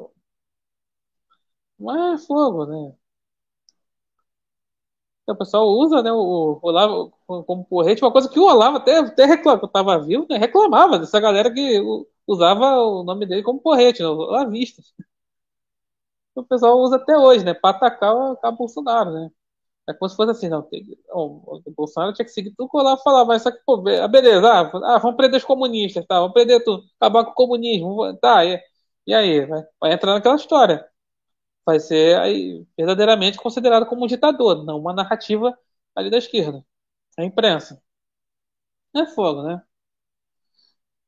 mas é fogo, né? Então, O pessoal usa, né, o, Olavo como porrete, uma coisa que o Olavo até, até reclama, quando estava vivo, né, reclamava dessa galera que usava o nome dele como porrete, né, olavistas. O pessoal usa até hoje, né, para atacar o Bolsonaro, né. É como se fosse assim, não, o Bolsonaro tinha que seguir tudo o Olavo falava, mas só que, pô, ah, beleza, ah, ah, vamos prender os comunistas, tá, vamos prender tudo, acabar com o comunismo, tá, e, e aí, vai, vai entrar naquela história. Vai ser aí, verdadeiramente considerado como um ditador, não uma narrativa ali da esquerda. A imprensa. É fogo, né?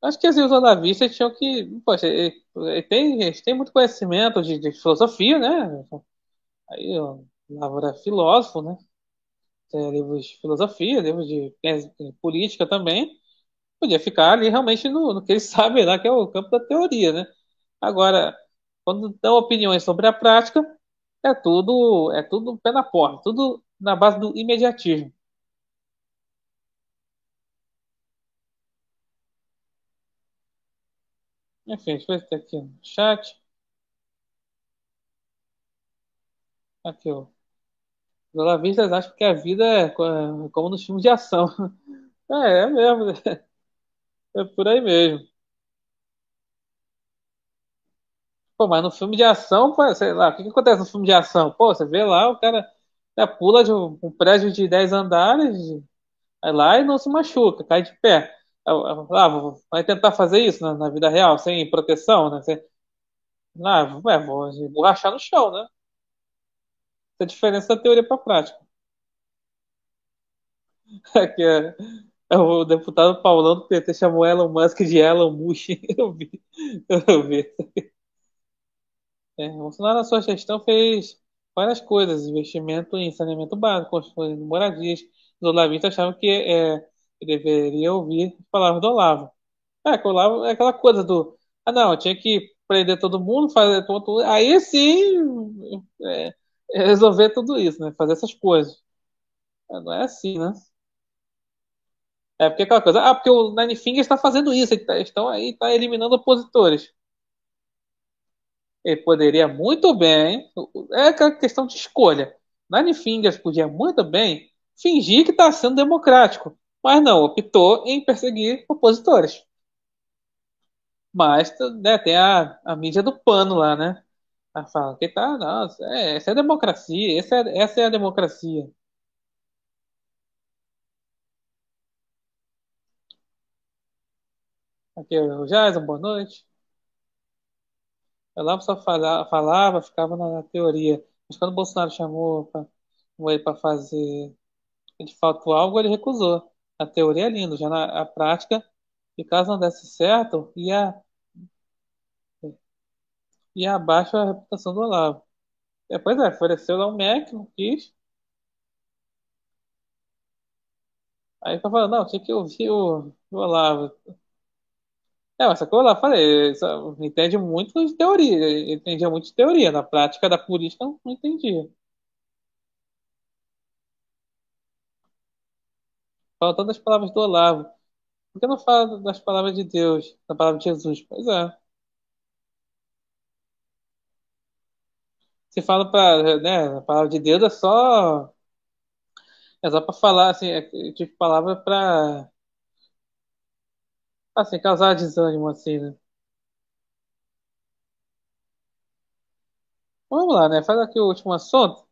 Acho que assim, os jornalistas tinham que. Poxa, ele, ele tem, eles têm muito conhecimento de, de filosofia, né? Aí, ó, Lavo é filósofo, né? Tem livros de filosofia, livros de é, política também. Podia ficar ali realmente no, no que eles sabem lá, que é o campo da teoria, né? Agora, quando dão opiniões sobre a prática, é tudo, é tudo pé na porta, tudo na base do imediatismo. Enfim, deixa eu ver se aqui no chat. Aqui, ó. Os olavistas acham que a vida é é como nos filmes de ação. É, é mesmo, né? é por aí mesmo. Pô, mas no filme de ação, sei lá, o que que acontece no filme de ação? Pô, você vê lá, o cara né, pula de um, um prédio de 10 andares, vai lá e não se machuca, cai de pé. Ah, vou- vai tentar fazer isso na, na vida real, sem proteção, né? Você, ah, ué, vou borrachar no chão, né? Essa diferença da teoria para a prática. Que é, é o deputado Paulão do PT chamou Elon Musk de Elon Musk. Eu vi, eu vi. É, Bolsonaro, na sua gestão, fez várias coisas, investimento em saneamento básico, construindo moradias. Os olavistas achavam que é, deveria ouvir as palavras do Olavo. É, que o Olavo é aquela coisa do, ah, não, tinha que prender todo mundo, fazer tudo, aí sim é resolver tudo isso, né? Fazer essas coisas. É, Não é assim, né? É porque é aquela coisa, ah, porque o Nine Fingers está fazendo isso, eles tá- estão aí, está eliminando opositores. Ele poderia muito bem, é aquela questão de escolha. Nine Fingers podia muito bem fingir que está sendo democrático, mas não, optou em perseguir opositores. Mas né, tem a, a mídia do pano lá, né? Ela fala que tá, não, é, essa é a democracia, essa é, essa é a democracia. Aqui, o Jason, boa noite. Ela só falava, falava, ficava na, teoria. Mas quando o Bolsonaro chamou, pra, ele para fazer de fato algo, ele recusou. A teoria é linda, já na a prática, e caso não desse certo, ia, ia abaixo a reputação do Olavo. Depois é, ofereceu lá um Mac, não quis. Aí tá falando, não, tinha que ouvir o, o Olavo. É, mas o Olavo, falei, entende muito de teoria, entendia muito de teoria, na prática da política não entendia. Faltando as palavras do Olavo. Por que não fala das palavras de Deus, da palavra de Jesus? Pois é. Se fala para, né, a palavra de Deus é só é só para falar assim, é tipo palavra para assim causar desânimo assim, né? Vamos lá, né? Faz aqui o último assunto.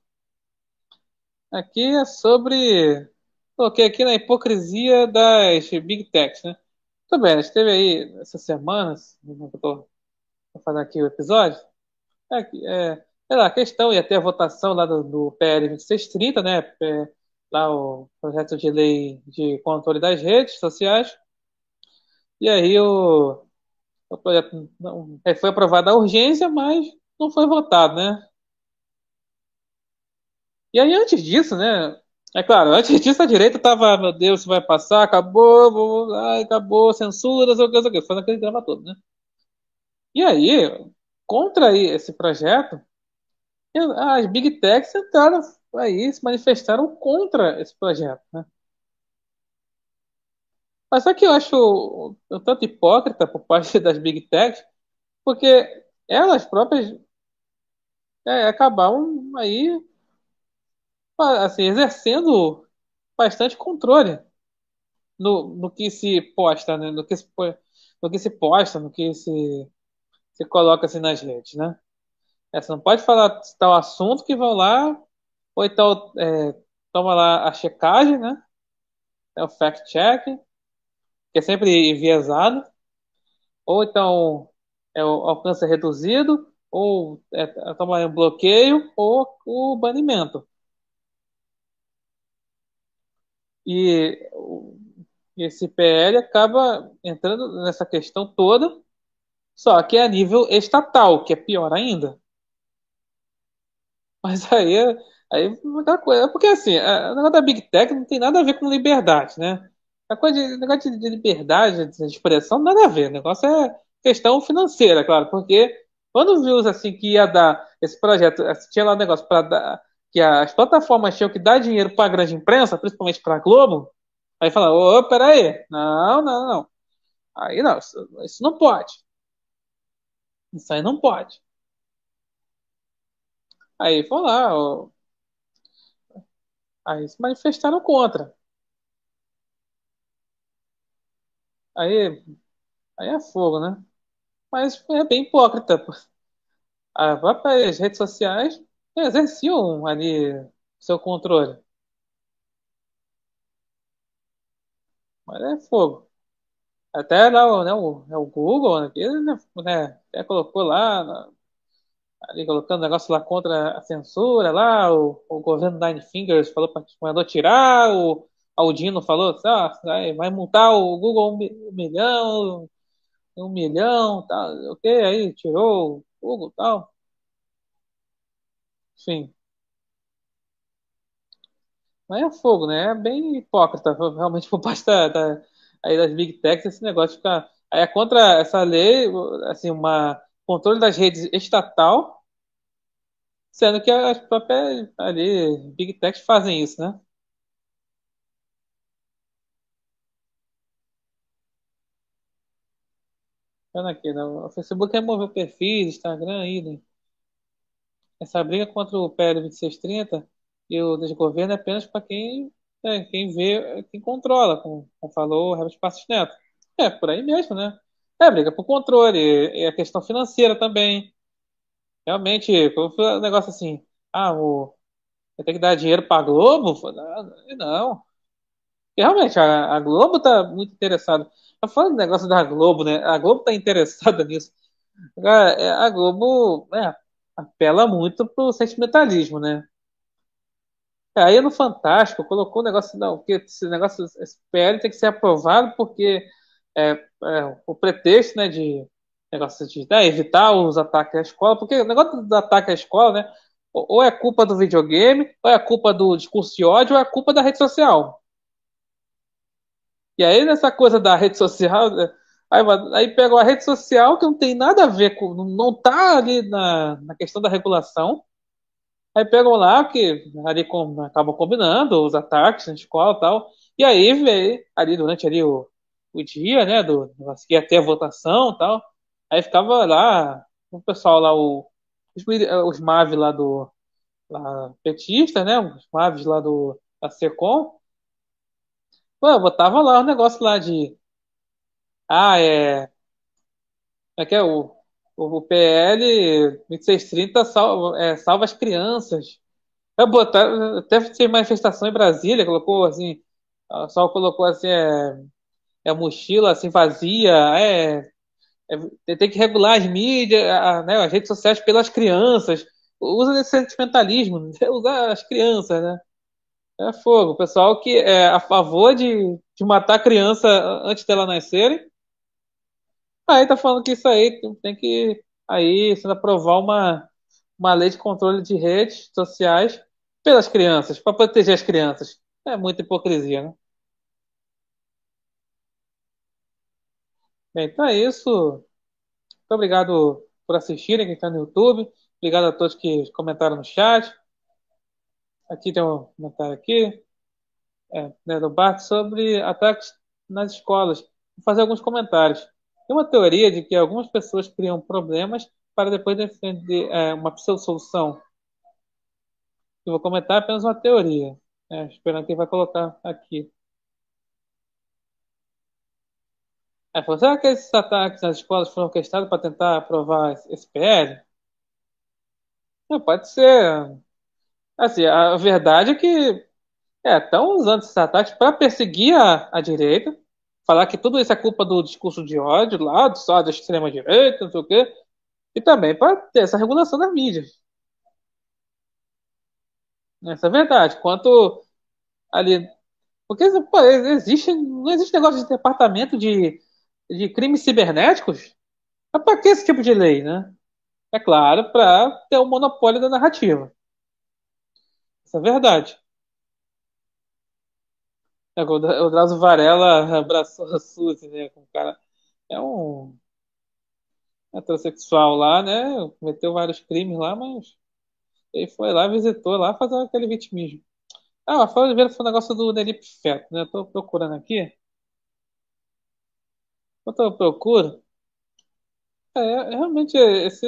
Aqui é sobre coloquei aqui na hipocrisia das Big Techs, né? Tudo bem, a gente teve aí essas semanas, eu tô fazendo aqui o episódio, é, é, a questão ia ter a votação lá do, do PL 2630, né? É, lá o projeto de lei de controle das redes sociais. E aí o, O projeto não, é, foi aprovado a urgência, mas não foi votado, né? E aí, antes disso, né? É claro, antes disso a direita tava, meu Deus, isso vai passar, acabou, vou, ai, acabou, censura, sei o que, sei o que, aquele drama todo, né? E aí, contra esse projeto, as Big Techs entraram aí, se manifestaram contra esse projeto, né? Mas só que eu acho um tanto hipócrita por parte das Big Techs, porque elas próprias é, acabaram aí assim, exercendo bastante controle no, no que se posta, né? No que se, no que se posta, no que se, se coloca assim nas redes, né? É, você não pode falar tal assunto que vão lá, ou então é, toma lá a checagem, né? É o fact-check, que é sempre enviesado, ou então é o alcance reduzido, ou é, toma um bloqueio, ou o banimento. E esse PL acaba entrando nessa questão toda, só que é a nível estatal, que é pior ainda. Mas aí, aí aquela coisa. Porque assim, o negócio da Big Tech não tem nada a ver com liberdade, né? A coisa de, negócio de liberdade de expressão, nada a ver. O negócio é questão financeira, claro. Porque quando viu assim que ia dar esse projeto, tinha lá um negócio para dar que as plataformas tinham que dar dinheiro para a grande imprensa, principalmente para a Globo, aí fala, ô, peraí, não, não, não. Aí não, isso, isso não pode. Isso aí não pode. Aí foi lá, ó, aí se manifestaram contra. Aí, aí é fogo, né? Mas é bem hipócrita. Ah, vai para as redes sociais exerciam ali seu controle. Mas é fogo. Até lá né, o, é o Google, né, né, até colocou lá, ali colocando negócio lá contra a censura lá, o, o governo Nine Fingers falou para mandou tirar, o Aldino falou, ah, vai, multar o Google um, milhão, um milhão, tal, ok, aí tirou o Google tal. Sim. Mas é fogo, né? É bem hipócrita, realmente, por parte da, da- aí das Big Techs, esse negócio de ficar. Aí é contra essa lei, assim, uma controle das redes estatal, sendo que as próprias ali, Big Techs fazem isso, né? Olha aqui, né? O Facebook removeu perfis, Instagram, né? Essa briga contra o PL 2630 e o desgoverno é apenas para quem, é, quem vê, quem controla, como, como falou o Herbert Passos Neto. É, por aí mesmo, né? É briga por controle, é a questão financeira também. Realmente, o negócio assim, ah, o, vai ter que dar dinheiro para a Globo? Não. E realmente, a, a Globo está muito interessada. Eu falo do negócio da Globo, né? A Globo está interessada nisso. É, a Globo, é, apela muito pro sentimentalismo, né? Aí no Fantástico colocou o negócio, não, porque esse negócio, esse PL tem que ser aprovado porque é, é, o pretexto, né, de negócio de né, evitar os ataques à escola, porque o negócio do ataque à escola, né, ou é culpa do videogame, ou é culpa do discurso de ódio, ou é culpa da rede social. E aí nessa coisa da rede social, né, Aí, aí pegam a rede social que não tem nada a ver com. Não tá ali na, na questão da regulação. Aí pegam lá, que ali com, acabam combinando os ataques na escola e tal. E aí vê ali durante ali o, o dia, né? Do, que ter a votação tal. Aí ficava lá, o pessoal lá, o, os, os MAV lá do lá, petista, né? Os MAVs lá do da SECOM. Pô, botava lá o um negócio lá de ah, é. É que é o, o PL 2630 salva, é, salva as crianças. É botar, até fez manifestação em Brasília, colocou assim, só colocou assim, é, é mochila assim vazia, é, é, tem que regular as mídias, a, né, as redes sociais pelas crianças. Usa esse sentimentalismo, né? usar as crianças, né? É fogo. O pessoal que é a favor de, de matar a criança antes dela nascerem Aí tá falando que isso aí tem que aí sendo aprovar uma, uma lei de controle de redes sociais pelas crianças, para proteger as crianças. É muita hipocrisia, né? Bem, então é isso. Muito obrigado por assistirem, quem está no YouTube. Obrigado a todos que comentaram no chat. Aqui tem um comentário aqui, é, né, do Bart sobre ataques nas escolas. Vou fazer alguns comentários. Tem uma teoria de que algumas pessoas criam problemas para depois defender é, uma pseudo-solução. Eu vou comentar apenas uma teoria, né, esperando que ele vai colocar aqui. Aí falou, será que esses ataques nas escolas foram orquestrados para tentar aprovar esse PL? Não, pode ser. Assim, a verdade é que é, estão usando esses ataques para perseguir a, a direita, falar que tudo isso é culpa do discurso de ódio lá, do só da extrema-direita, não sei o quê, e também para ter essa regulação das mídias. Essa é a verdade. Quanto ali. Porque pô, existe, não existe negócio de departamento de, de crimes cibernéticos? Mas para que esse tipo de lei, né? É claro, para ter o monopólio da narrativa. Isso é verdade. É, o Dra- o Drauzio Varela abraçou a Suzy, né? Com cara. É um heterossexual lá, né? Cometeu vários crimes lá, mas ele foi lá, visitou lá, fazer aquele vitimismo. Ah, o Rafael Oliveira foi um negócio do Nelipe Feto, né? Tô procurando aqui. Enquanto eu procuro, é, é realmente esse.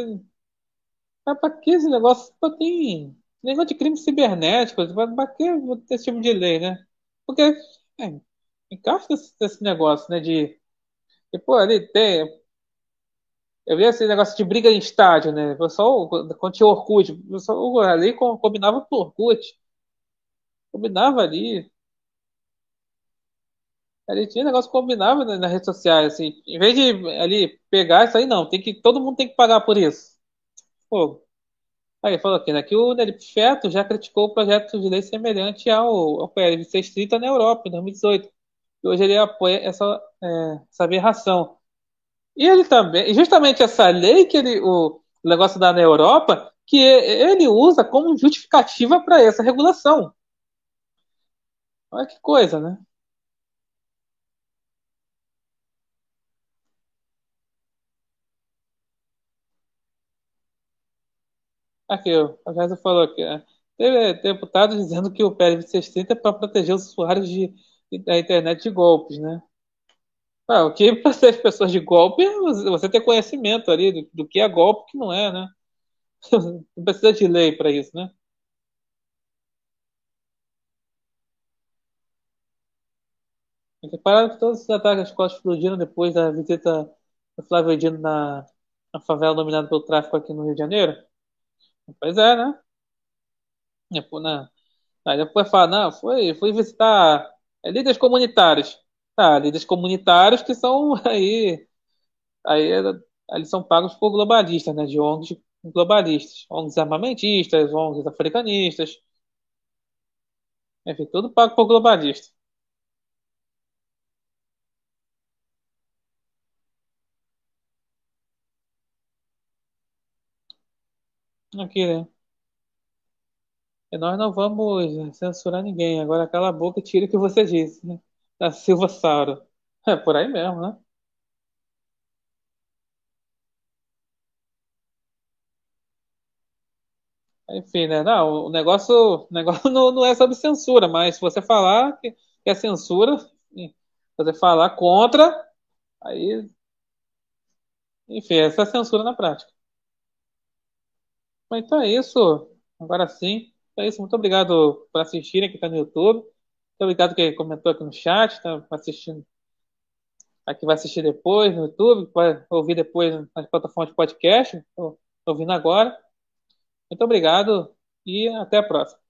É pra que esse negócio? Pô, tem negócio de crime cibernético, pra, pra que esse tipo de lei, né? Porque é, encaixa nesse negócio, né? De. E, pô, ali tem. Eu vi esse negócio de briga em estádio, né? O pessoal, quando tinha Orkut, o pessoal ali co- combinava por Orkut. Combinava ali. Ali tinha negócio que combinava né, nas redes sociais, assim. Em vez de ali pegar isso aí, não. Tem que, todo mundo tem que pagar por isso. Pô. Aí falou aqui, né? Que o Nelipe Feto já criticou o projeto de lei semelhante ao, ao PL 630 na Europa, em 2018. E hoje ele apoia essa, é, essa aberração. E ele também, e justamente essa lei que ele, o negócio da na Europa, que ele usa como justificativa para essa regulação. Olha que coisa, né? Aqui, a Jéssica falou aqui? Teve deputado dizendo que o PL 630 é para proteger os usuários de, da internet de golpes, né? Ah, o que para ser pessoas de golpe é você ter conhecimento ali do, do que é golpe e o que não é, né? Não precisa de lei para isso, né? Tem que todos os ataques às escolas explodiram depois da visita do Flávio Dino na, na favela dominada pelo tráfico aqui no Rio de Janeiro? Pois é, né? Depois, né? Aí depois fala, não, foi, foi visitar é, líderes comunitários. Tá, líderes comunitários que são aí, aí é, eles são pagos por globalistas, né? De ONGs globalistas, ONGs armamentistas, ONGs africanistas, enfim, tudo pago por globalistas. Aqui, né? E nós não vamos censurar ninguém. Agora cala a boca e tira o que você disse, né? Da Silva Sauro. É por aí mesmo, né? Enfim, né? Não, o negócio, o negócio não, não é sobre censura, mas se você falar que, que é censura, se você falar contra, aí, enfim, essa é censura na prática. Mas então é isso. Agora sim. Então é isso. Muito obrigado por assistirem aqui tá no YouTube. Muito obrigado que comentou aqui no chat, tá assistindo, aqui vai assistir depois no YouTube, vai ouvir depois nas plataformas de podcast. Estou ouvindo agora. Muito obrigado e até a próxima.